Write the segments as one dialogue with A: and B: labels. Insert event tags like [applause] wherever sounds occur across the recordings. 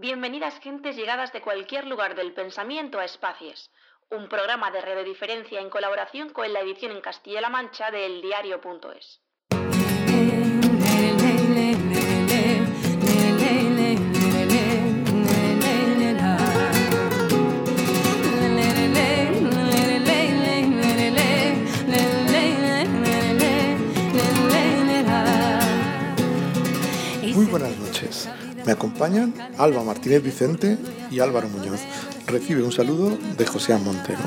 A: Bienvenidas gentes llegadas de cualquier lugar del pensamiento a Espacies, un programa de radiodiferencia en colaboración con la edición en Castilla-La Mancha de eldiario.es.
B: Muy buenas noches. Me acompañan Alba Martínez Vicente y Álvaro Muñoz. Recibe un saludo de José Montero.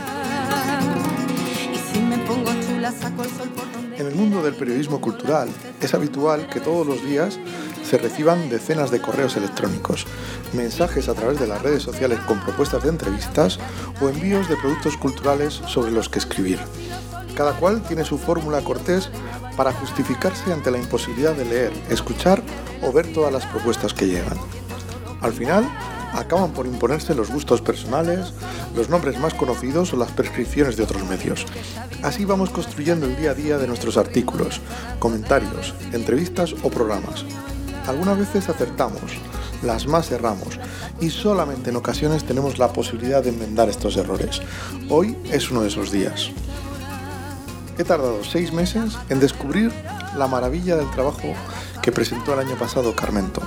B: En el mundo del periodismo cultural es habitual que todos los días se reciban decenas de correos electrónicos, mensajes a través de las redes sociales con propuestas de entrevistas o envíos de productos culturales sobre los que escribir. Cada cual tiene su fórmula cortés para justificarse ante la imposibilidad de leer, escuchar o ver todas las propuestas que llegan. Al final, acaban por imponerse los gustos personales, los nombres más conocidos o las prescripciones de otros medios. Así vamos construyendo el día a día de nuestros artículos, comentarios, entrevistas o programas. Algunas veces acertamos, las más erramos y solamente en ocasiones tenemos la posibilidad de enmendar estos errores. Hoy es uno de esos días. He tardado seis meses en descubrir la maravilla del trabajo que presentó el año pasado Carmento.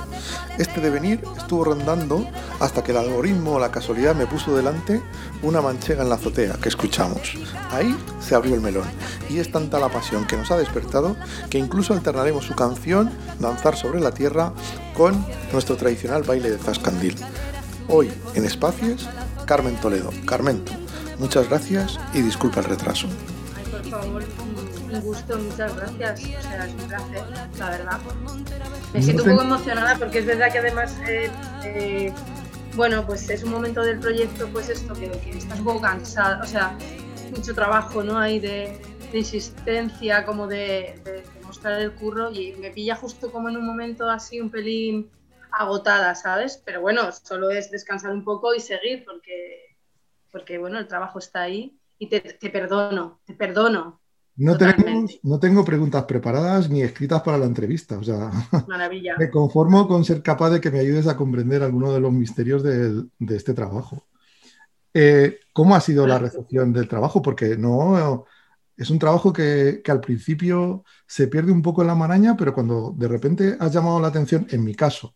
B: Este devenir estuvo rondando hasta que el algoritmo o la casualidad me puso delante una manchega en la azotea que escuchamos. Ahí se abrió el melón y es tanta la pasión que nos ha despertado que incluso alternaremos su canción Danzar sobre la Tierra con nuestro tradicional baile de Zascandil. Hoy en Espacios, Carmen Toledo. Carmento, muchas gracias y disculpa el retraso
C: favor, un gusto, muchas gracias. O sea, es un placer, la verdad. Me siento un poco emocionada porque es verdad que además, eh, eh, bueno, pues es un momento del proyecto, pues esto, que, estás un poco cansada, o sea, mucho trabajo, ¿no? Hay de, insistencia, como de, de, mostrar el curro y me pilla justo como en un momento así un pelín agotada, ¿sabes? Pero bueno, solo es descansar un poco y seguir porque, porque bueno, el trabajo está ahí y te, perdono, te perdono.
B: No, tenemos, no tengo preguntas preparadas ni escritas para la entrevista. O sea, [laughs]
C: Maravilla.
B: me conformo con ser capaz de que me ayudes a comprender alguno de los misterios de, este trabajo. Eh, ¿Cómo ha sido la recepción del trabajo? Porque no es un trabajo que, al principio se pierde un poco en la maraña, pero cuando de repente has llamado la atención, en mi caso,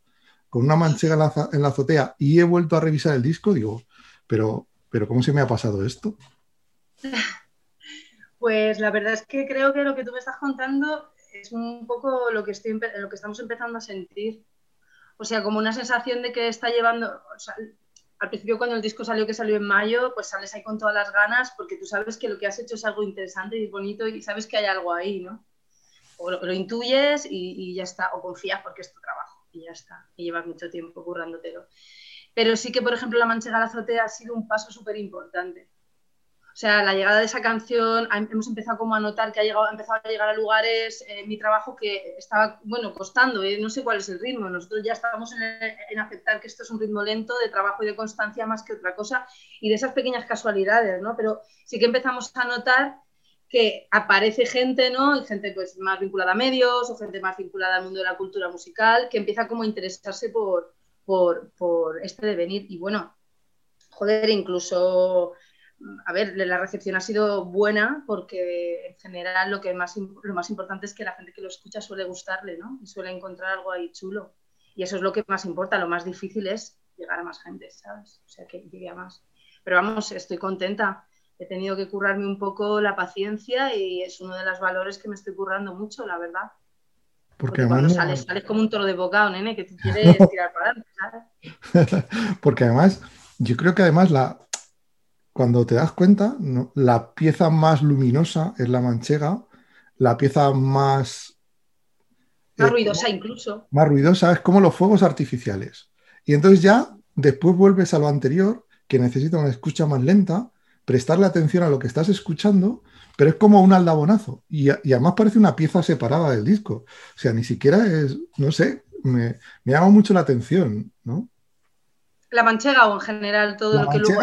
B: con una manchega en la, en la azotea y he vuelto a revisar el disco, digo, pero, pero ¿cómo se me ha pasado esto?
C: Pues la verdad es que creo que lo que tú me estás contando es un poco lo que, estoy, lo que estamos empezando a sentir. O sea, como una sensación de que está llevando... al principio cuando el disco salió, que salió en mayo, pues sales ahí con todas las ganas porque tú sabes que lo que has hecho es algo interesante y bonito y sabes que hay algo ahí, ¿no? O lo, intuyes y, ya está, o confías porque es tu trabajo y ya está, y llevas mucho tiempo currándotelo. Pero sí que, por ejemplo, La Manchega la Azotea ha sido un paso súper importante o sea, la llegada de esa canción, hemos empezado como a notar que ha, llegado, empezado a llegar a lugares, eh, mi trabajo que estaba, bueno, costando, eh, no sé cuál es el ritmo, nosotros ya estábamos en, aceptar que esto es un ritmo lento de trabajo y de constancia más que otra cosa, y de esas pequeñas casualidades, ¿no? Pero sí que empezamos a notar que aparece gente, ¿no? Y gente pues más vinculada a medios o gente más vinculada al mundo de la cultura musical, que empieza como a interesarse por, por, por este devenir. Y bueno, joder, incluso a ver, la recepción ha sido buena porque en general lo, que más, lo más importante es que la gente que lo escucha suele gustarle, ¿no? Y suele encontrar algo ahí chulo. Y eso es lo que más importa. Lo más difícil es llegar a más gente, ¿sabes? O sea, que llegue a más. Pero vamos, estoy contenta. He tenido que currarme un poco la paciencia y es uno de los valores que me estoy currando mucho, la verdad. Porque, cuando sales, sales como un toro de bocado, nene, que tú [laughs] quieres tirar para adelante,
B: ¿sabes? [laughs] Porque además, yo creo que además la, cuando te das cuenta, la pieza más luminosa es la manchega, la pieza más...
C: Más eh, ruidosa incluso.
B: Más ruidosa es como los fuegos artificiales. Y entonces ya después vuelves a lo anterior, que necesita una escucha más lenta, prestarle atención a lo que estás escuchando, pero es como un aldabonazo. Y, además parece una pieza separada del disco. O sea, ni siquiera es, no sé, me, me llama mucho la atención, ¿no?
C: La manchega o en general todo lo que luego...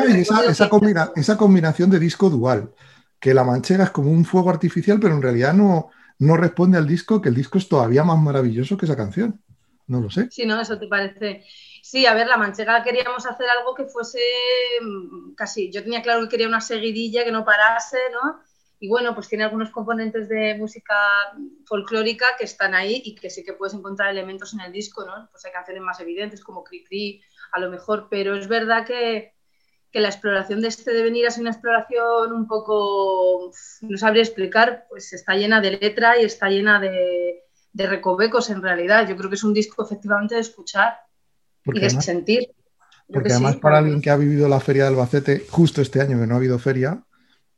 B: esa, combinación de disco dual, que la manchega es como un fuego artificial, pero en realidad no, no responde al disco, que el disco es todavía más maravilloso que esa canción. No lo sé.
C: Sí, no, eso te parece. Sí, a ver, la manchega queríamos hacer algo que fuese mm, casi, yo tenía claro que quería una seguidilla que no parase, ¿no? Y bueno, pues tiene algunos componentes de música folclórica que están ahí y que sí que puedes encontrar elementos en el disco, ¿no? Pues hay canciones más evidentes como Cri Cri, a lo mejor, pero es verdad que, que la exploración de este devenir es una exploración un poco, no sabría explicar, pues está llena de letra y está llena de, de recovecos en realidad. Yo creo que es un disco efectivamente de escuchar y de sentir.
B: Porque además para alguien que ha vivido la feria de Albacete justo este año que no ha habido feria,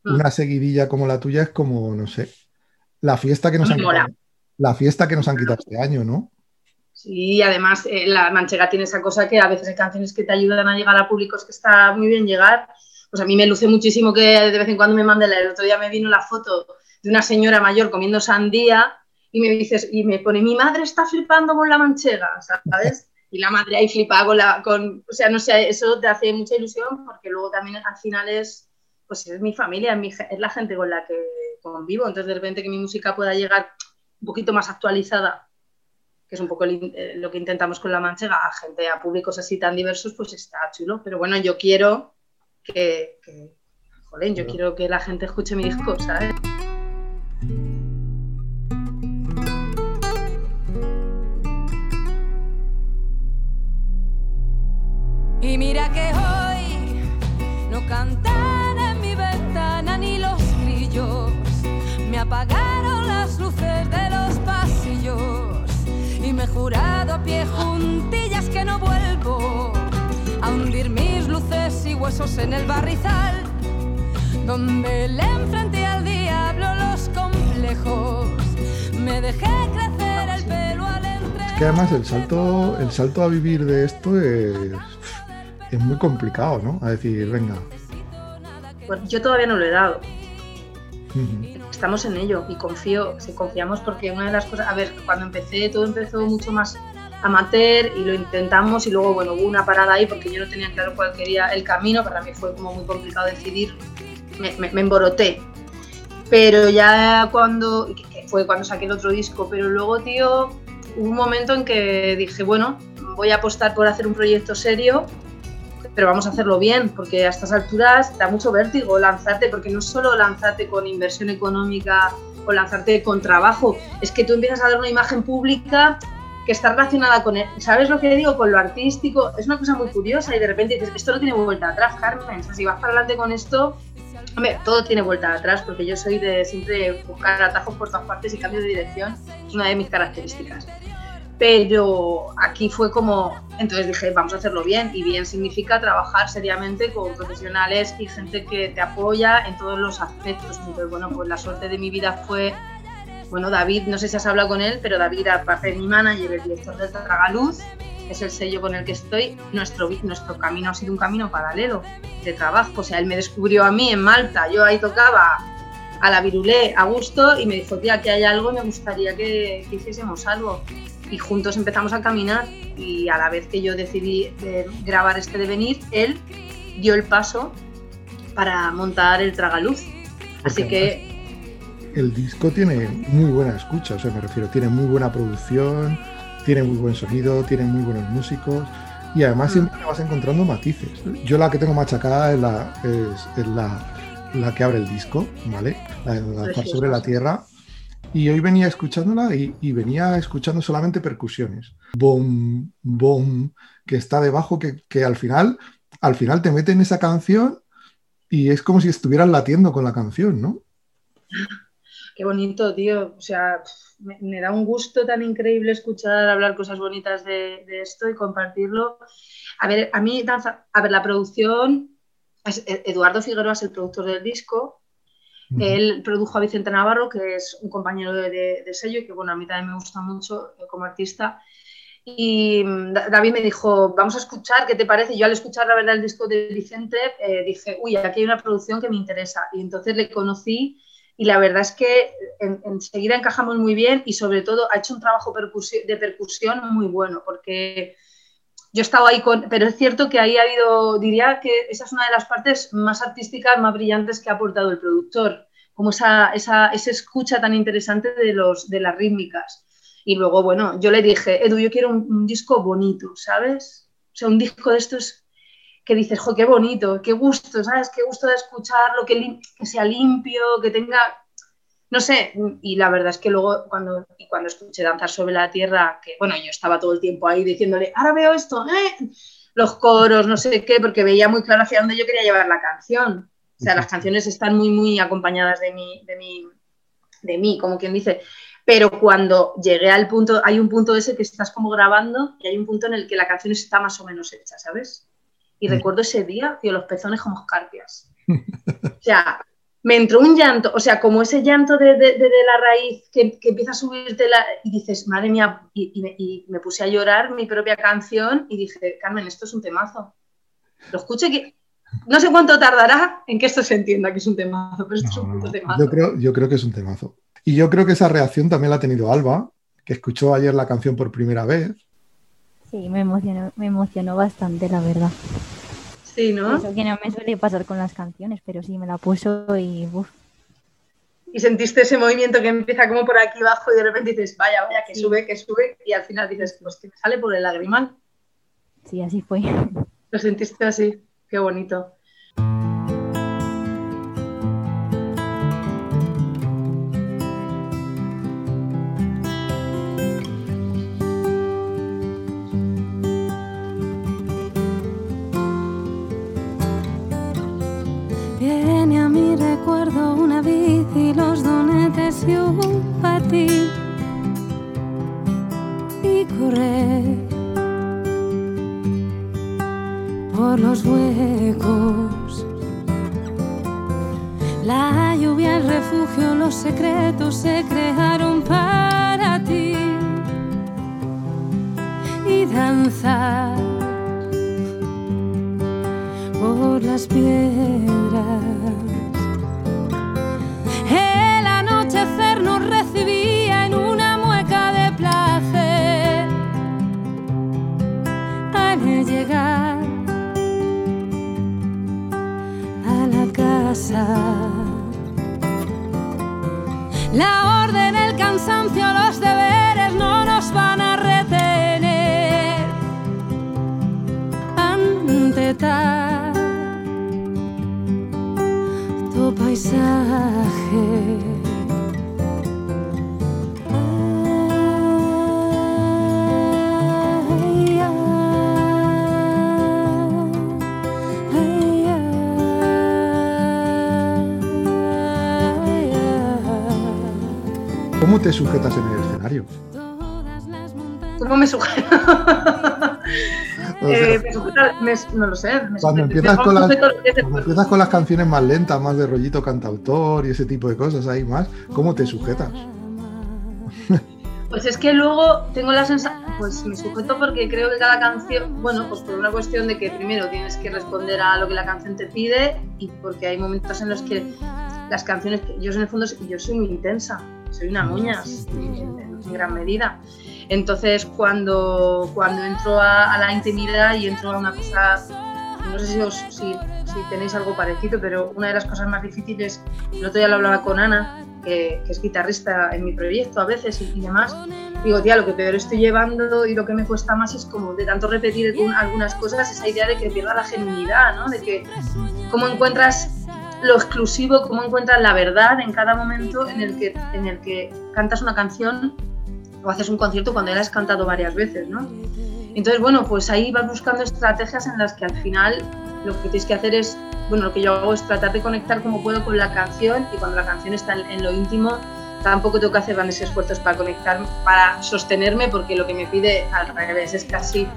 B: mm. una seguidilla como la tuya es como, no sé, la fiesta que nos han quitado, la fiesta que nos han quitado este año, ¿no?
C: Sí, además eh, la manchega tiene esa cosa que a veces hay canciones que te ayudan a llegar a públicos que está muy bien llegar. Pues a mí me luce muchísimo que de vez en cuando me mande el otro día me vino la foto de una señora mayor comiendo sandía y me dices y me pone mi madre está flipando con la manchega, ¿sabes? y la madre ahí flipa con la, con, o sea, no sé, eso te hace mucha ilusión porque luego también al final es, pues es mi familia, es, mi, es la gente con la que convivo, entonces de repente que mi música pueda llegar un poquito más actualizada, que es un poco eh, lo que intentamos con La Manchega, a gente, a públicos así tan diversos, pues está chulo, pero bueno, yo quiero que, que joder, yo quiero que la gente escuche mi disco, ¿sabes?
D: Pie juntillas que no vuelvo a hundir mis luces y huesos en el barrizal donde le enfrenté al diablo los complejos. Me dejé crecer el pelo al entre.
B: Es que además el salto, el salto a vivir de esto es es muy complicado, ¿no? A decir, venga.
C: Yo todavía no lo he dado. Estamos en ello y confío, si confiamos porque una de las cosas, a ver, cuando empecé todo empezó mucho más amateur y lo intentamos y luego, bueno, hubo una parada ahí porque yo no tenía claro cuál quería el camino, para mí fue como muy complicado decidir, me, me, emboroté. Pero ya cuando, fue cuando saqué el otro disco, pero luego, tío, hubo un momento en que dije, bueno, voy a apostar por hacer un proyecto serio pero vamos a hacerlo bien, porque a estas alturas da mucho vértigo lanzarte, porque no solo lanzarte con inversión económica o lanzarte con trabajo, es que tú empiezas a dar una imagen pública que está relacionada con, ¿sabes lo que digo? Con lo artístico, es una cosa muy curiosa y de repente dices, esto no tiene vuelta atrás, Carmen, o sea, si vas para adelante con esto, hombre, todo tiene vuelta atrás, porque yo soy de siempre buscar atajos por todas partes y cambio de dirección, es una de mis características. Pero aquí fue como, entonces dije, vamos a hacerlo bien, y bien significa trabajar seriamente con profesionales y gente que te apoya en todos los aspectos. Entonces, bueno, pues la suerte de mi vida fue, bueno, David, no sé si has hablado con él, pero David, aparte de mi manager, el director de Tragaluz, es el sello con el que estoy, nuestro, nuestro camino ha sido un camino paralelo de trabajo. O sea, él me descubrió a mí en Malta, yo ahí tocaba a la virulé a gusto y me dijo, tía, que hay algo, me gustaría que, que hiciésemos algo y juntos empezamos a caminar y a la vez que yo decidí eh, grabar este devenir, él dio el paso para montar el Tragaluz. Así que...
B: El disco tiene muy buena escucha, o sea, me refiero, tiene muy buena producción, tiene muy buen sonido, tiene muy buenos músicos y además mm. siempre vas encontrando matices. Yo la que tengo machacada es la, es, la, la que abre el disco, ¿vale? La, la sobre la tierra y hoy venía escuchándola y, venía escuchando solamente percusiones. Bom, bom, que está debajo, que, al final, al final te mete en esa canción y es como si estuvieran latiendo con la canción, ¿no?
C: Qué bonito, tío. O sea, me, da un gusto tan increíble escuchar hablar cosas bonitas de, esto y compartirlo. A ver, a mí, a ver, la producción, Eduardo Figueroa es el productor del disco él produjo a Vicente Navarro, que es un compañero de, sello y que, bueno, a mí también me gusta mucho eh, como artista. Y mm, David me dijo, vamos a escuchar, ¿qué te parece? Yo al escuchar la verdad el disco de Vicente eh, dije, uy, aquí hay una producción que me interesa. Y entonces le conocí y la verdad es que enseguida encajamos muy bien y sobre todo ha hecho un trabajo de percusión muy bueno porque yo estaba ahí con, pero es cierto que ahí ha habido, diría que esa es una de las partes más artísticas, más brillantes que ha aportado el productor, como esa, esa, escucha tan interesante de, los, de las rítmicas. Y luego, bueno, yo le dije, Edu, yo quiero un, disco bonito, ¿sabes? O sea, un disco de estos que dices, jo, qué bonito, qué gusto, ¿sabes? Qué gusto de escucharlo, que, que sea limpio, que tenga, no sé, y la verdad es que luego cuando, y cuando escuché Danzar sobre la Tierra, que bueno, yo estaba todo el tiempo ahí diciéndole, ahora veo esto, ¿eh? los coros, no sé qué, porque veía muy claro hacia dónde yo quería llevar la canción. O sea, las canciones están muy, muy acompañadas de mí, de mí, de mí, como quien dice. Pero cuando llegué al punto, hay un punto ese que estás como grabando y hay un punto en el que la canción está más o menos hecha, ¿sabes? Y recuerdo ese día, tío, los pezones como escarpias. o sea, me entró un llanto, o sea, como ese llanto de, la raíz que, empieza a subirte la, y dices, madre mía, y, me, puse a llorar mi propia canción y dije, Carmen, esto es un temazo. Lo escuché que no sé cuánto tardará en que esto se entienda que es un temazo, pero esto es un puto temazo.
B: Yo creo, yo creo que es un temazo. Y yo creo que esa reacción también la ha tenido Alba, que escuchó ayer la canción por primera vez.
E: Sí, me emocionó, me emocionó bastante, la verdad.
C: Sí, ¿no?
E: Eso que no me suele pasar con las canciones, pero sí, me la puso y
C: Y sentiste ese movimiento que empieza como por aquí abajo y de repente dices, vaya, vaya, que sube, que sube, y al final dices, pues que me sale por el lagrimal.
E: Sí, así fue.
C: Lo sentiste así, qué bonito.
D: Los huecos. La lluvia, el refugio, los secretos se crearon para ti y danzar por las piedras. La orden, el cansancio, los deberes no nos van a retener. Ante tu paisaje.
B: ¿Cómo te sujetas en el escenario?
C: ¿Cómo me sujeto? [laughs] eh, me no lo sé.
B: cuando, empiezas con, las, empiezas con las canciones más lentas, más de rollito cantautor y ese tipo de cosas ahí más, ¿cómo te sujetas?
C: Pues es que luego tengo la sensación, pues me sujeto porque creo que cada canción, bueno, pues por una cuestión de que primero tienes que responder a lo que la canción te pide y porque hay momentos en los que las canciones, yo en el fondo yo soy muy intensa, soy una moña en, gran medida. Entonces, cuando, cuando entro a, la intimidad y entro a una cosa, no sé si, os, si, tenéis algo parecido, pero una de las cosas más difíciles, el otro día lo hablaba con Ana, que, es guitarrista en mi proyecto a veces y, demás, digo, tía, lo que peor estoy llevando y lo que me cuesta más es como de tanto repetir algunas cosas, esa idea de que pierda la genuinidad, ¿no? De que cómo encuentras lo exclusivo, cómo encuentras la verdad en cada momento en el que, en el que cantas una canción o haces un concierto cuando ya la has cantado varias veces, ¿no? Entonces, bueno, pues ahí vas buscando estrategias en las que al final lo que tienes que hacer es, bueno, lo que yo hago es tratar de conectar como puedo con la canción y cuando la canción está en lo íntimo, tampoco tengo que hacer grandes esfuerzos para conectar, para sostenerme, porque lo que me pide al revés es casi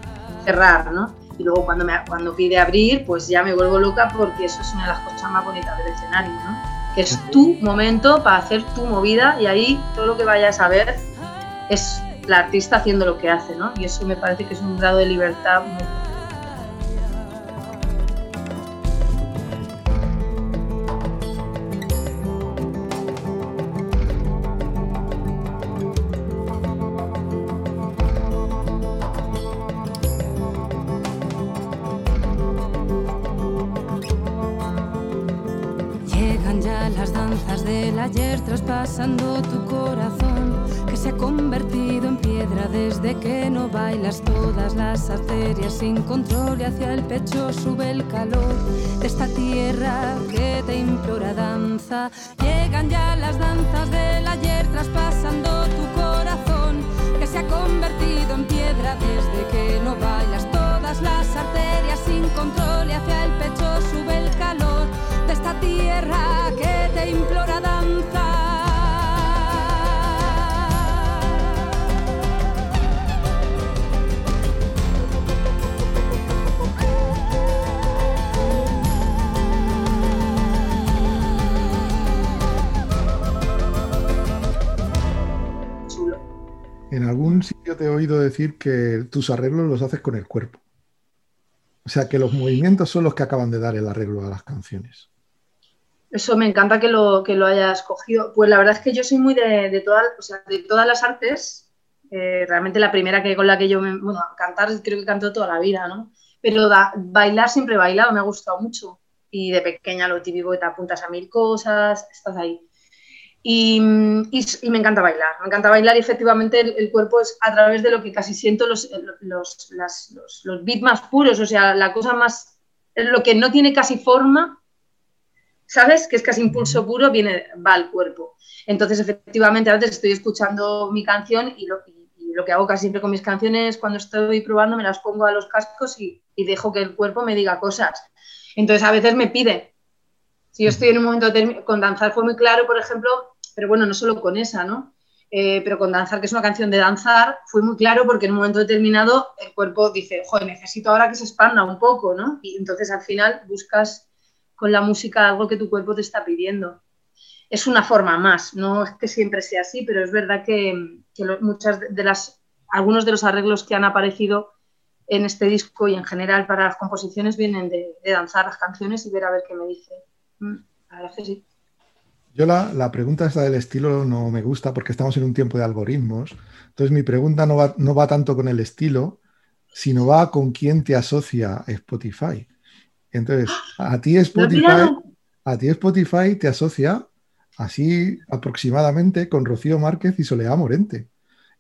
C: cerrar, ¿no? y luego cuando, me, cuando pide abrir, pues ya me vuelvo loca porque eso es una de las cosas más bonitas del escenario, ¿no? Que es tu momento para hacer tu movida y ahí todo lo que vayas a ver es la artista haciendo lo que hace, ¿no? Y eso me parece que es un grado de libertad muy
D: todas las arterias sin control y hacia el pecho sube el calor de esta tierra que te implora danza. Llegan ya las danzas del ayer traspasando tu corazón que se ha convertido en piedra desde que no bailas todas las arterias sin control y hacia el pecho sube el calor de esta tierra que te implora danza.
B: En algún sitio te he oído decir que tus arreglos los haces con el cuerpo. O sea, que los movimientos son los que acaban de dar el arreglo a las canciones.
C: Eso me encanta que lo, que lo hayas cogido. Pues la verdad es que yo soy muy de, todas, o sea, de todas las artes. Eh, realmente la primera que con la que yo me. Bueno, cantar creo que canto toda la vida, ¿no? Pero bailar siempre he bailado, me ha gustado mucho. Y de pequeña lo típico que te apuntas a mil cosas, estás ahí. Y, me encanta bailar, me encanta bailar y efectivamente el, cuerpo es a través de lo que casi siento los, los, los, beats más puros, o sea, la cosa más, lo que no tiene casi forma, ¿sabes? Que es casi impulso puro, viene, va al cuerpo. Entonces, efectivamente, a veces estoy escuchando mi canción y lo, lo que hago casi siempre con mis canciones, cuando estoy probando, me las pongo a los cascos y, y dejo que el cuerpo me diga cosas. Entonces, a veces me pide, si yo estoy en un momento con danzar fue muy claro, por ejemplo, pero bueno, no solo con esa, ¿no? Eh, pero con Danzar, que es una canción de danzar, fue muy claro porque en un momento determinado el cuerpo dice, joder, necesito ahora que se expanda un poco, ¿no? Y entonces al final buscas con la música algo que tu cuerpo te está pidiendo. Es una forma más, no es que siempre sea así, pero es verdad que, muchas de las, algunos de los arreglos que han aparecido en este disco y en general para las composiciones vienen de, danzar las canciones y ver a ver qué me dice. Mm, la verdad que sí.
B: Yo la, pregunta esta del estilo no me gusta porque estamos en un tiempo de algoritmos. Entonces mi pregunta no va, no va tanto con el estilo, sino va con quién te asocia Spotify. Entonces, a ti Spotify, a ti Spotify te asocia así aproximadamente con Rocío Márquez y Soledad Morente.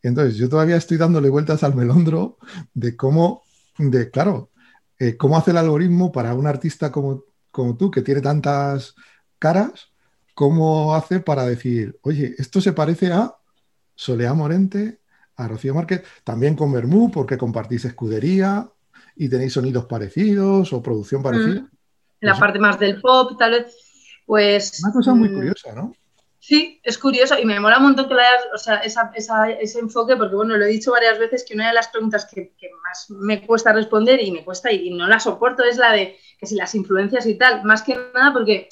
B: Entonces, yo todavía estoy dándole vueltas al melondro de cómo, de claro, eh, cómo hace el algoritmo para un artista como, como tú, que tiene tantas caras, cómo hace para decir, oye, esto se parece a Soleá Morente, a Rocío Márquez, también con Bermú, porque compartís escudería y tenéis sonidos parecidos o producción parecida.
C: Mm. La parte más del pop, tal vez, pues...
B: Una cosa muy mm, curiosa, ¿no?
C: Sí, es curioso y me mola un montón que le hayas, o sea, ese enfoque, porque bueno, lo he dicho varias veces que una de las preguntas que, más me cuesta responder y me cuesta y, no la soporto es la de que si las influencias y tal, más que nada porque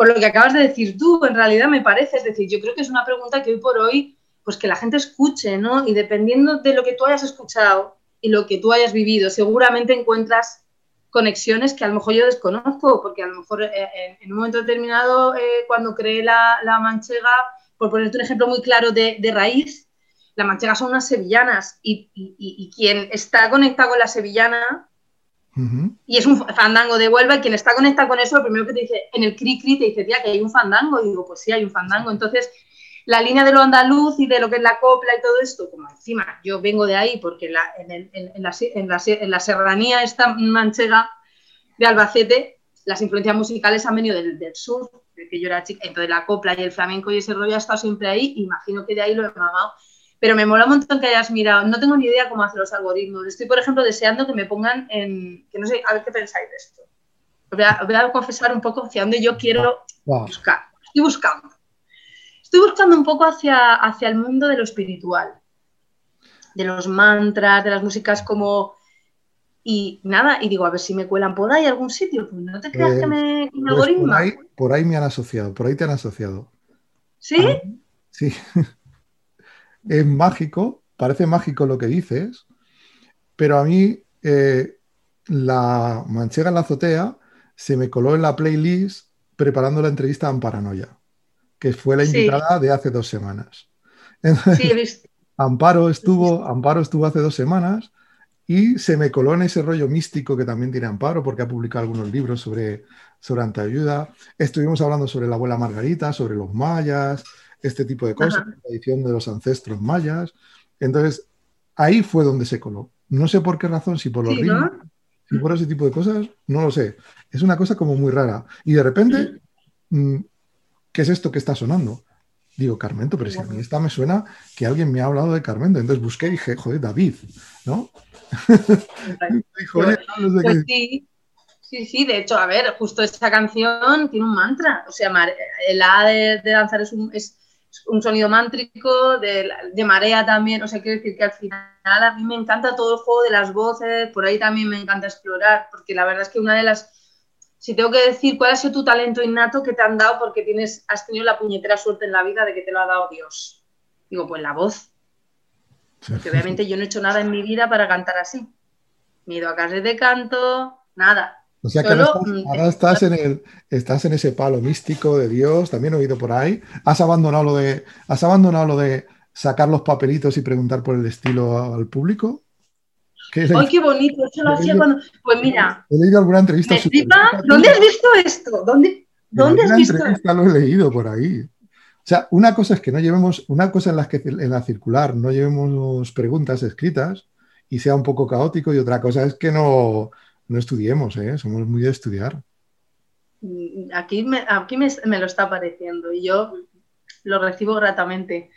C: por lo que acabas de decir tú, en realidad me parece, es decir, yo creo que es una pregunta que hoy por hoy, pues que la gente escuche, ¿no? Y dependiendo de lo que tú hayas escuchado y lo que tú hayas vivido, seguramente encuentras conexiones que a lo mejor yo desconozco, porque a lo mejor eh, en un momento determinado, eh, cuando creé la, manchega, por ponerte un ejemplo muy claro de, raíz, la manchega son unas sevillanas y, y, quien está conectado con la sevillana y es un fandango de Huelva y quien está conectado con eso, lo primero que te dice, en el cri cri te dice, tía, que hay un fandango. Y digo, pues sí, hay un fandango. Entonces, la línea de lo andaluz y de lo que es la copla y todo esto, como encima yo vengo de ahí porque en, en, la, en, la, serranía esta manchega de Albacete, las influencias musicales han venido del, del sur, de que yo era chica. Entonces, la copla y el flamenco y ese rollo ha estado siempre ahí. Imagino que de ahí lo he mamado pero me mola un montón que hayas mirado. No tengo ni idea cómo hacer los algoritmos. Estoy, por ejemplo, deseando que me pongan en. que no sé, a ver qué pensáis de esto. Voy a, confesar un poco hacia dónde yo quiero buscar. Estoy buscando. Estoy buscando un poco hacia, hacia el mundo de lo espiritual, de los mantras, de las músicas como. Y nada, y digo, a ver si me cuelan por ahí algún sitio. Pues no te creas que me,
B: pues algoritmo. Por ahí, por ahí me han asociado, por ahí te han asociado.
C: ¿Sí?
B: Ah, sí. [laughs] es mágico, parece mágico lo que dices, pero a mí eh, la manchega en la azotea se me coló en la playlist preparando la entrevista a Amparanoia, que fue la invitada de hace dos semanas. [laughs] Amparo estuvo, Amparo estuvo hace dos semanas y se me coló en ese rollo místico que también tiene Amparo, porque ha publicado algunos libros sobre, sobre Estuvimos hablando sobre la abuela Margarita, sobre los mayas, este tipo de cosas, la tradición de los ancestros mayas. Entonces, ahí fue donde se coló. No sé por qué razón, si por los ritmos, si por ese tipo de cosas, no lo sé. Es una cosa como muy rara. Y de repente, mm, ¿qué es esto que está sonando? Digo, Carmento, pero si a mí esta me suena que alguien me ha hablado de Carmento. Entonces busqué y dije, joder, David, ¿no? [laughs]
C: pues sí, sí, sí, de hecho, a ver, justo esta canción tiene un mantra. O sea, el A de, danzar es un, es un sonido mántrico, de, de, marea también. O sea, quiero decir que al final a mí me encanta todo el juego de las voces, por ahí también me encanta explorar, porque la verdad es que una de las si tengo que decir cuál ha sido tu talento innato que te han dado porque tienes, has tenido la puñetera suerte en la vida de que te lo ha dado Dios. Digo, pues la voz. Porque obviamente yo no he hecho nada en mi vida para cantar así. Ni he ido a clases de canto, nada.
B: O sea que ahora, estás, en el, estás en ese palo místico de Dios, también he oído por ahí. Has abandonado lo de, has abandonado lo de sacar los papelitos y preguntar por el estilo al público.
C: ¡Ay, qué bonito! Eso lo hacía cuando. Pues mira.
B: He leído alguna entrevista.
C: ¿Dónde has visto esto? ¿Dónde, dónde has visto
B: entrevista lo he leído por ahí. O sea, una cosa es que no llevemos, una cosa en la que en la circular no llevemos preguntas escritas y sea un poco caótico, y otra cosa es que no, no estudiemos, ¿eh? somos muy de estudiar.
C: Mm, aquí, me, aquí me, lo está pareciendo y yo lo recibo gratamente.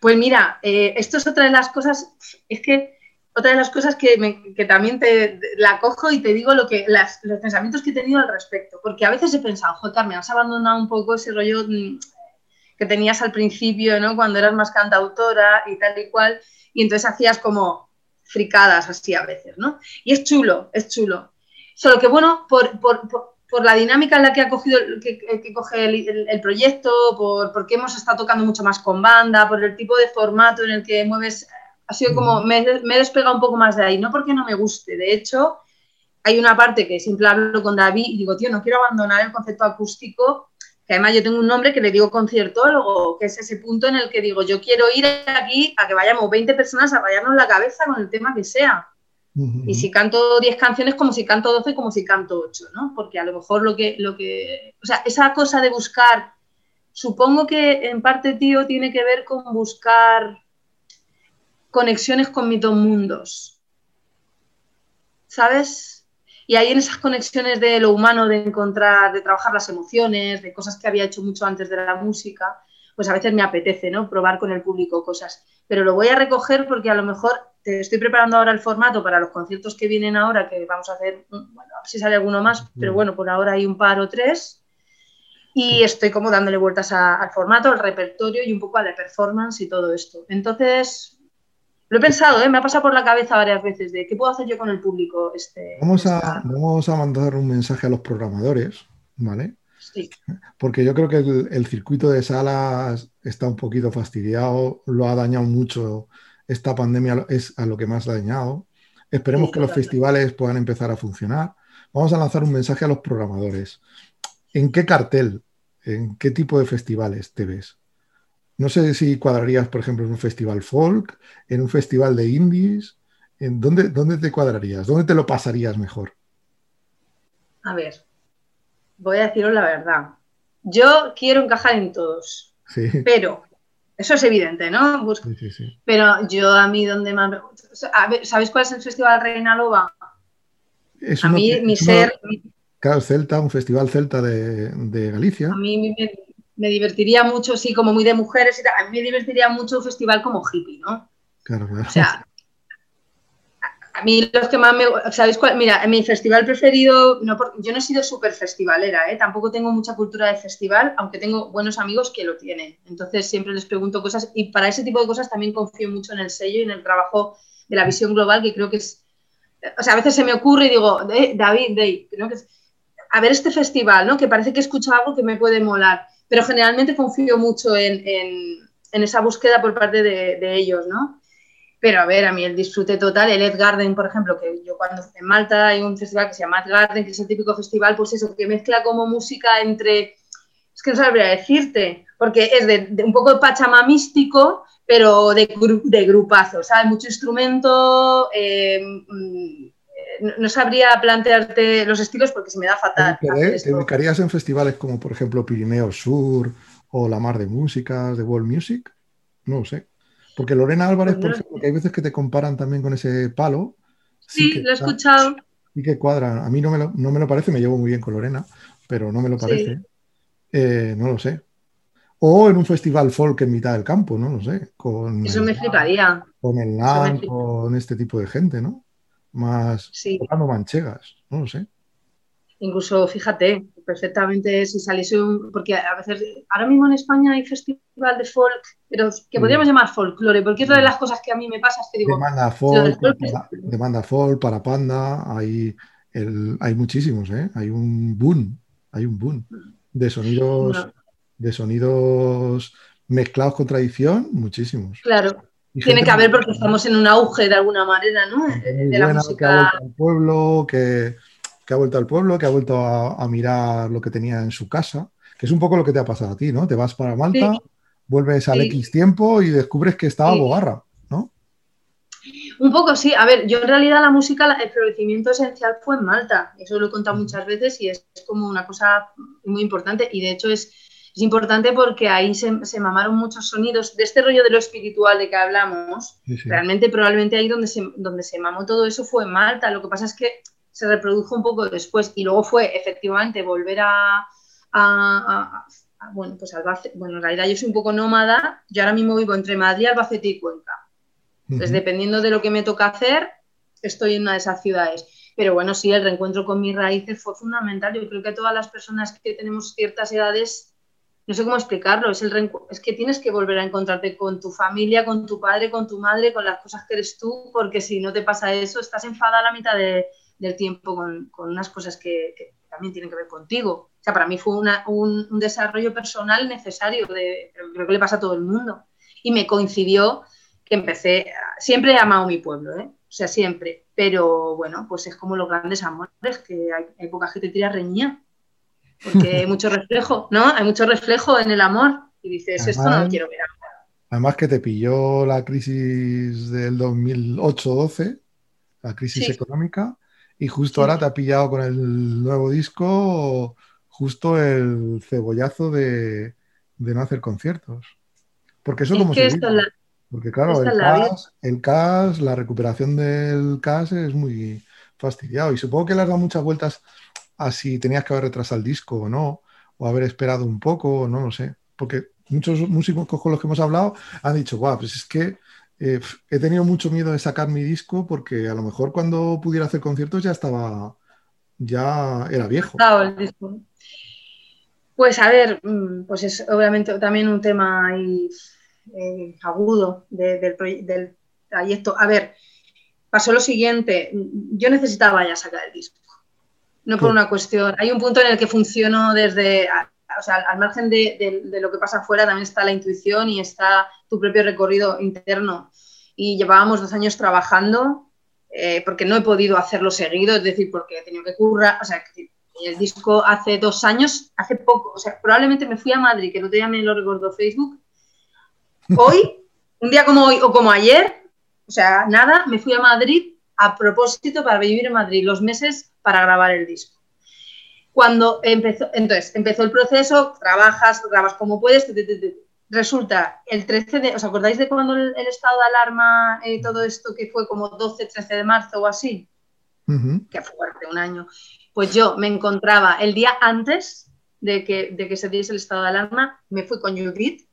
C: Pues mira, eh, esto es otra de las cosas, es que otra de las cosas que, también te la cojo y te digo lo que los pensamientos que he tenido al respecto, porque a veces he pensado, joder, me has abandonado un poco ese rollo mm, que tenías al principio, ¿no? Cuando eras más cantautora y tal y cual, y entonces hacías como fricadas así a veces, ¿no? Y es chulo, es chulo. Solo que bueno, por, la dinámica en la que ha cogido, que, coge el, proyecto, por, porque hemos estado tocando mucho más con banda, por el tipo de formato en el que mueves ha sido como, me, he despegado un poco más de ahí, no porque no me guste, de hecho, hay una parte que siempre hablo con David y digo, tío, no quiero abandonar el concepto acústico, que además yo tengo un nombre que le digo conciertólogo, que es ese punto en el que digo, yo quiero ir aquí a que vayamos 20 personas a rayarnos la cabeza con el tema que sea. Y si canto 10 canciones, como si canto 12, como si canto 8, ¿no? Porque a lo mejor lo que, lo que, o sea, esa cosa de buscar, supongo que en parte, tío, tiene que ver con buscar conexiones con mis dos mundos. ¿Sabes? Y ahí en esas conexiones de lo humano, de encontrar, de trabajar las emociones, de cosas que había hecho mucho antes de la música, pues a veces me apetece, ¿no? Probar con el público cosas. Pero lo voy a recoger porque a lo mejor te estoy preparando ahora el formato para los conciertos que vienen ahora, que vamos a hacer, bueno, a ver si sale alguno más, pero bueno, por ahora hay un par o tres. Y estoy como dándole vueltas al formato, al repertorio y un poco a la performance y todo esto. Entonces, lo he pensado, ¿eh? me ha pasado por la cabeza varias veces de qué puedo hacer yo con el público. Este,
B: vamos, a, vamos a mandar un mensaje a los programadores, ¿vale? Sí. Porque yo creo que el, circuito de salas está un poquito fastidiado, lo ha dañado mucho. Esta pandemia es a lo que más ha dañado. Esperemos que los festivales puedan empezar a funcionar. Vamos a lanzar un mensaje a los programadores. ¿En qué cartel, en qué tipo de festivales te ves? No sé si cuadrarías, por ejemplo, en un festival folk, en un festival de indies. ¿En dónde, dónde te cuadrarías? ¿Dónde te lo pasarías mejor?
C: A ver, voy a deciros la verdad. Yo quiero encajar en todos. Sí. Pero, eso es evidente, ¿no? Sí, sí, sí. Pero yo a mí donde más me... ¿Sabéis cuál es el Festival Reina Loba?
B: a mí, mi ser... Claro, Celta, un festival celta de, de Galicia.
C: A mí me, me divertiría mucho, sí, como muy de mujeres, a mí me divertiría mucho un festival como hippie, ¿no?
B: Claro, claro.
C: O sea, a mí los que más me... ¿Sabéis cuál? Mira, mi festival preferido, no, yo no he sido súper festivalera, ¿eh? tampoco tengo mucha cultura de festival, aunque tengo buenos amigos que lo tienen. Entonces siempre les pregunto cosas y para ese tipo de cosas también confío mucho en el sello y en el trabajo de la visión global, que creo que es... O sea, a veces se me ocurre y digo, eh, David, Dave, creo que es, a ver este festival, ¿no? Que parece que escucho algo que me puede molar pero generalmente confío mucho en, esa búsqueda por parte de, ellos, ¿no? Pero a ver, a mí el disfrute total, el Ed Garden, por ejemplo, que yo cuando en Malta hay un festival que se llama Ed Garden, que es el típico festival, pues eso, que mezcla como música entre, es que no sabría decirte, porque es de, un poco de pachama místico, pero de, de grupazo, ¿sabes? Mucho instrumento, eh, mm, no sabría plantearte los estilos porque se me da fatal.
B: ¿Te, ubicarías en festivales como por ejemplo Pirineo Sur o la mar de músicas de World Music, no lo sé. Porque Lorena Álvarez, por ejemplo, que hay veces que te comparan también con ese palo.
C: Sí, lo he escuchado.
B: Y que cuadra. A mí no me, lo, no me lo parece, me llevo muy bien con Lorena, pero no me lo parece. Eh, no lo sé. O en un festival folk en mitad del campo, no lo sé. Con
C: Eso me fliparía.
B: Con el NAN, con este tipo de gente, ¿no? Más tocando manchegas, no lo sé.
C: Incluso, fíjate, perfectamente si saliese un... Porque a veces, ahora mismo en España hay festival de folk, pero que podríamos llamar folclore, porque es una de las cosas que a mí me pasa, es que digo...
B: Demanda folk, demanda folk para Panda, hay, el, hay muchísimos, ¿eh? Hay un boom, hay un boom de sonidos, de sonidos mezclados con tradición, muchísimos.
C: Claro. Tiene que haber porque estamos en un auge de alguna manera, ¿no? De la música.
B: Que pueblo, que que ha vuelto al pueblo, que ha vuelto a, mirar lo que tenía en su casa, que es un poco lo que te ha pasado a ti, ¿no? Te vas para Malta, vuelves al X tiempo y descubres que estaba Bogarra, ¿no?
C: Un poco sí, a ver, yo en realidad la música, el florecimiento esencial fue en Malta, eso lo he contado muchas veces y es, como una cosa muy importante y de hecho es, es importante porque ahí se, mamaron muchos sonidos de este rollo de lo espiritual de que hablamos, realmente probablemente ahí donde se, donde se mamó todo eso fue en Malta, lo que pasa es que se reprodujo un poco después y luego fue efectivamente volver a, bueno, pues Albacete, bueno, en realidad yo soy un poco nómada, yo ahora mismo vivo entre Madrid, Albacete y Cuenca. Entonces, dependiendo de lo que me toca hacer, estoy en una de esas ciudades. Pero bueno, sí, el reencuentro con mis raíces fue fundamental. Yo creo que todas las personas que tenemos ciertas edades, no sé cómo explicarlo, es, el es que tienes que volver a encontrarte con tu familia, con tu padre, con tu madre, con las cosas que eres tú, porque si no te pasa eso, estás enfadada la mitad de, del tiempo con, unas cosas que, también tienen que ver contigo. O sea, para mí fue un, desarrollo personal necesario, creo que le pasa a todo el mundo. Y me coincidió que empecé, siempre he amado mi pueblo, ¿eh? o sea, siempre, pero bueno, pues es como los grandes amores, que hay, hay poca gente tira reñía, porque hay mucho reflejo, ¿no? Hay mucho reflejo en el amor y dices, esto no lo quiero ver
B: Además que te pilló la crisis del 2008-12, la crisis económica, y justo ahora te ha pillado con el nuevo disco, justo el cebollazo de, no hacer conciertos. Porque eso como se Porque claro, el CAS, la recuperación del CAS es muy fastidiado. Y supongo que le has dado muchas vueltas a si tenías que haber retrasado el disco o no, o haber esperado un poco, no lo sé. Porque muchos músicos con los que hemos hablado han dicho, guau, pues es que eh, he tenido mucho miedo de sacar mi disco porque a lo mejor cuando pudiera hacer conciertos ya estaba, ya era viejo.
C: Pues a ver, mm, pues es obviamente también un tema eh, agudo del, trayecto. A ver, pasó lo siguiente, yo necesitaba ya sacar el disco, no por una cuestión, hay un punto en el que funciono desde, o sea, al margen de, lo que pasa afuera también está la intuición y está tu propio recorrido interno. Y llevábamos dos años trabajando eh, porque no he podido hacerlo seguido, es decir, porque he tenido que currar, o sea, el disco hace dos años, hace poco, o sea, probablemente me fui a Madrid, que otro día me lo recordó Facebook. [laughs] Hoy, un día como hoy o como ayer, o sea, nada, me fui a Madrid a propósito para vivir en Madrid los meses para grabar el disco. Cuando empezó, entonces, empezó el proceso, trabajas, grabas como puedes, resulta el 13 de, ¿os acordáis de cuando el, estado de alarma, y eh, todo esto que fue como 12, 13 de marzo o así? Que fue fuerte, un año. Pues yo me encontraba el día antes de que, de que se diese el estado de alarma, me fui con Judith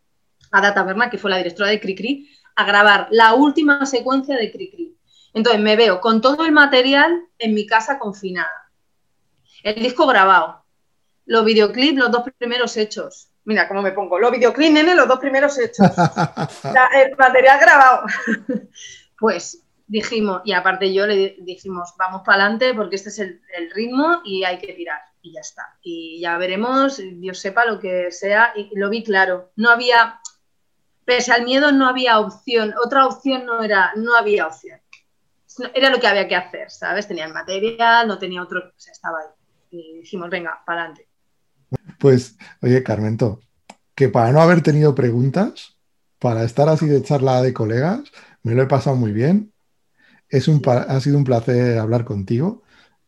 C: a Data Berna, que fue la directora de Cricri, a grabar la última secuencia de Cricri. Entonces me veo con todo el material en mi casa confinada el disco grabado, los videoclips, los dos primeros hechos. Mira cómo me pongo, los videoclips, nene, los dos primeros hechos. [laughs] el material grabado. [laughs] pues dijimos, y aparte yo le dijimos, vamos para adelante porque este es el, ritmo y hay que tirar. Y ya está. Y ya veremos, Dios sepa lo que sea. Y lo vi claro. No había, pese al miedo, no había opción. Otra opción no era, no había opción. Era lo que había que hacer, ¿sabes? Tenía el material, no tenía otro, o sea, estaba ahí y dijimos, venga, para adelante.
B: Pues, oye, Carmento, que para no haber tenido preguntas, para estar así de charla de colegas, me lo he pasado muy bien. Es un, ha sido un placer hablar contigo.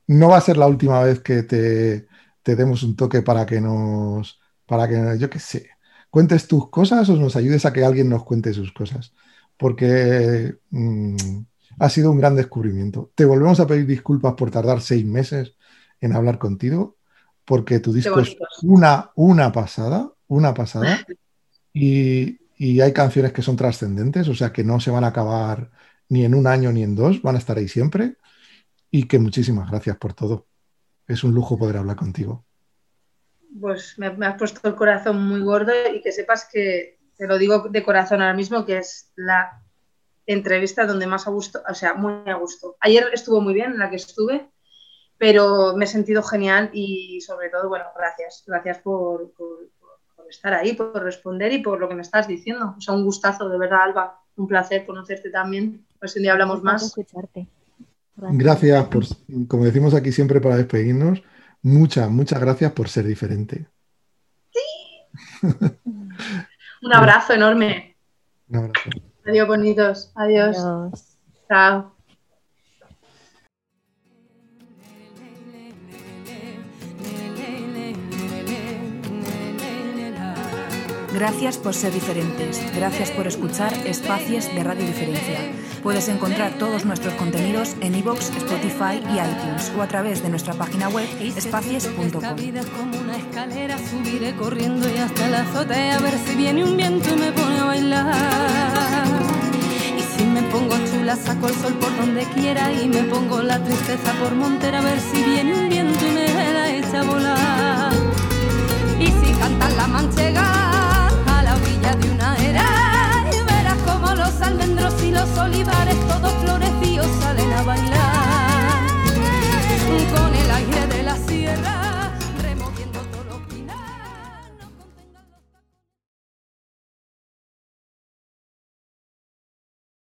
B: No va a ser la última vez que te, te demos un toque para que nos, para que, yo qué sé, cuentes tus cosas o nos ayudes a que alguien nos cuente sus cosas, porque mm, ha sido un gran descubrimiento. Te volvemos a pedir disculpas por tardar seis meses en hablar contigo, porque tu disco es una, una pasada, una pasada, [laughs] y, y hay canciones que son trascendentes, o sea que no se van a acabar ni en un año ni en dos, van a estar ahí siempre, y que muchísimas gracias por todo. Es un lujo poder hablar contigo
C: pues me, has puesto el corazón muy gordo y que sepas que, te lo digo de corazón ahora mismo, que es la entrevista donde más a gusto, o sea, muy a gusto. Ayer estuvo muy bien en la que estuve, pero me he sentido genial y sobre todo, bueno, gracias, gracias por, estar ahí, por responder y por lo que me estás diciendo. O sea, un gustazo, de verdad, Alba, un placer conocerte también. Pues un día hablamos más.
B: Gracias. gracias por, como decimos aquí siempre para despedirnos, Muchas, muchas gracias por ser diferente.
C: Sí. [laughs] Un abrazo enorme. Un abrazo. Adiós, bonitos. Adiós. Chao.
D: Gracias por ser diferentes. Gracias por escuchar Espacios de Radio Diferencia. Puedes encontrar todos nuestros contenidos en iVoox, Spotify y iTunes o a través de nuestra página web espacios.com. vida como una escalera, subiré corriendo y hasta la azotea a ver si viene un viento y me pone a bailar. Chula, saco el sol por donde quiera y me pongo la tristeza por montera a ver si viene un viento y me la echa a volar. Y si cantan la manchega de una era y verás como los almendros y los olivares todos